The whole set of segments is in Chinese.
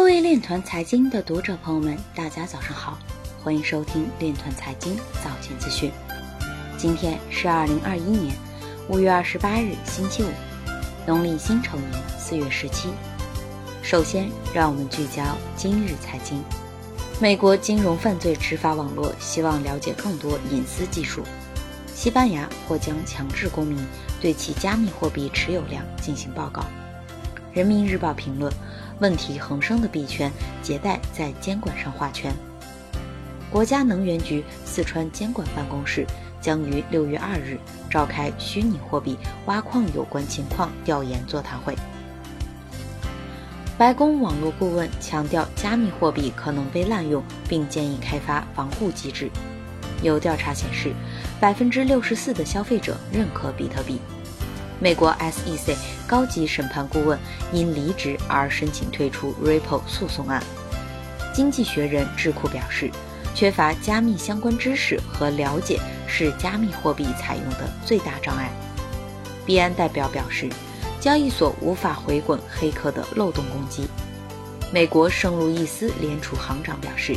各位链团财经的读者朋友们，大家早上好，欢迎收听链团财经早间资讯。今天是二零二一年五月二十八日，星期五，农历辛丑年四月十七。首先，让我们聚焦今日财经。美国金融犯罪执法网络希望了解更多隐私技术。西班牙或将强制公民对其加密货币持有量进行报告。人民日报评论：问题横生的币圈，迭代在监管上画圈。国家能源局四川监管办公室将于六月二日召开虚拟货币挖矿有关情况调研座谈会。白宫网络顾问强调，加密货币可能被滥用，并建议开发防护机制。有调查显示，百分之六十四的消费者认可比特币。美国 SEC 高级审判顾问因离职而申请退出 Ripple 诉讼案。经济学人智库表示，缺乏加密相关知识和了解是加密货币采用的最大障碍。币安代表表示，交易所无法回滚黑客的漏洞攻击。美国圣路易斯联储行长表示。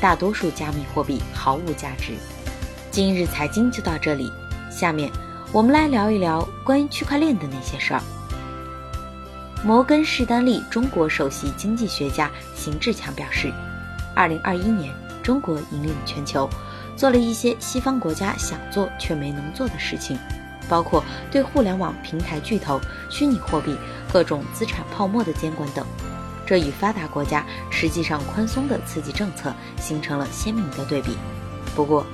大多数加密货币毫无价值。今日财经就到这里，下面我们来聊一聊关于区块链的那些事儿。摩根士丹利中国首席经济学家邢志强表示，二零二一年中国引领全球，做了一些西方国家想做却没能做的事情，包括对互联网平台巨头、虚拟货币、各种资产泡沫的监管等。这与发达国家实际上宽松的刺激政策形成了鲜明的对比。不过，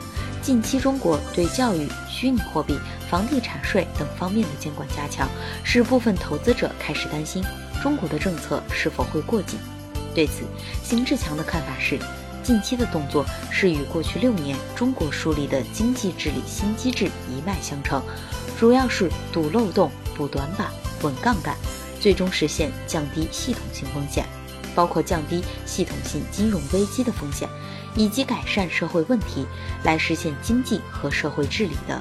近期中国对教育、虚拟货币、房地产税等方面的监管加强，使部分投资者开始担心中国的政策是否会过紧。对此，邢志强的看法是，近期的动作是与过去六年中国树立的经济治理新机制一脉相承，主要是堵漏洞、补短板、稳杠杆。最终实现降低系统性风险，包括降低系统性金融危机的风险，以及改善社会问题，来实现经济和社会治理的